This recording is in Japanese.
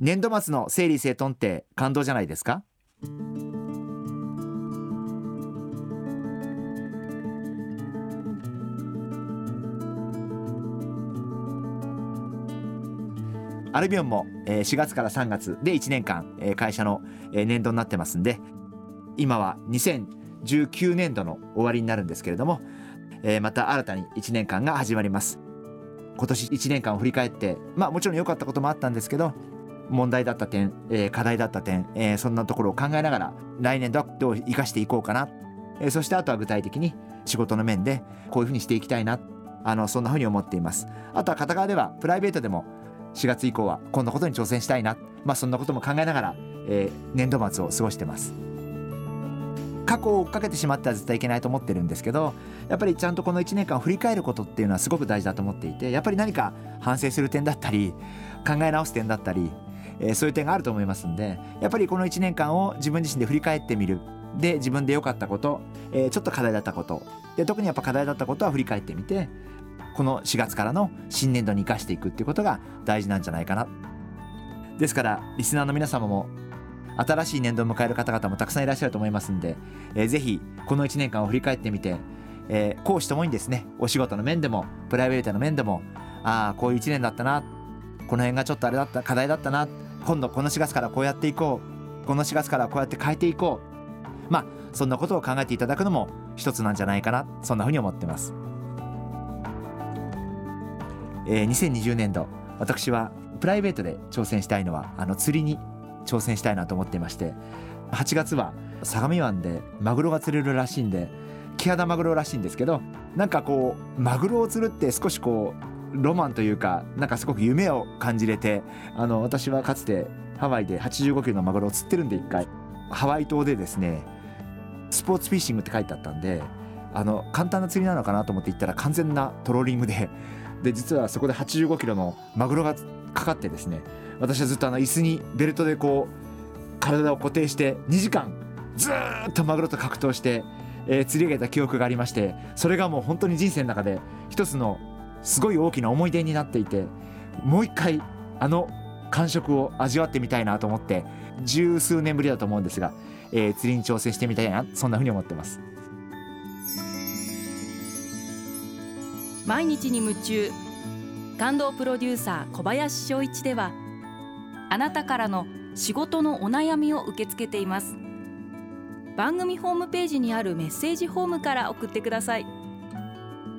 年度末の整理整頓って感動じゃないですか？アルビオンも4月から3月で1年間会社の年度になってますんで今は2019年度の終わりになるんですけれどもまた新たに1年間が始まります。今年1年間を振り返ってまあもちろん良かったこともあったんですけど問題だった点課題だった点そんなところを考えながら来年度はどう生かしていこうかな。そしてあとは具体的に仕事の面でこういうふうにしていきたいな。あのそんなふうに思っています。あとは片側ではプライベートでも4月以降はこんなことに挑戦したいな、まあ、そんなことも考えながら、えー、年度末を過ごしてます。過去を追っかけてしまっては絶対いけないと思ってるんですけどやっぱりちゃんとこの1年間を振り返ることっていうのはすごく大事だと思っていてやっぱり何か反省する点だったり考え直す点だったり、えー、そういう点があると思いますんでやっぱりこの1年間を自分自身で振り返ってみる。で自分で良かったこと、えー、ちょっと課題だったこと。で特にやっぱ課題だったことは振り返ってみてこの4月からの新年度に生かしていくっていうことが大事なんじゃないかな。ですからリスナーの皆様も新しい年度を迎える方々もたくさんいらっしゃると思いますんで、えー、ぜひこの1年間を振り返ってみて、えー、講師ともにですね。お仕事の面でもプライベートの面でもああこういう1年だったなこの辺がちょっとあれだった課題だったな今度この4月からこうやっていこう。この4月からこうやって変えていこう。まあそんなことを考えていただくのも一つなんじゃないかな。そんなふうに思ってます。えー、2020年度私はプライベートで挑戦したいのはあの釣りに挑戦したいなと思っていまして8月は相模湾でマグロが釣れるらしいんでキハダマグロらしいんですけどなんかこうマグロを釣るって少しこうロマンというかなんかすごく夢を感じれてあの私はかつてハワイで85キロのマグロを釣ってるんで1回。ハワイ島でですねスポーツフィッシングって書いてあったんであの簡単な釣りなのかなと思って行ったら完全なトローリングでで実はそこで85キロのマグロがかかってですね私はずっとあの椅子にベルトでこう体を固定して2時間ずっとマグロと格闘して、えー、釣り上げた記憶がありましてそれがもう本当に人生の中で一つのすごい大きな思い出になっていてもう一回あの感触を味わってみたいなと思って十数年ぶりだと思うんですが、えー、釣りに挑戦してみたいなそんなふうに思ってます。毎日に夢中。感動プロデューサー小林翔一ではあなたからの仕事のお悩みを受け付けています。番組ホームページにあるメッセージフォームから送ってください。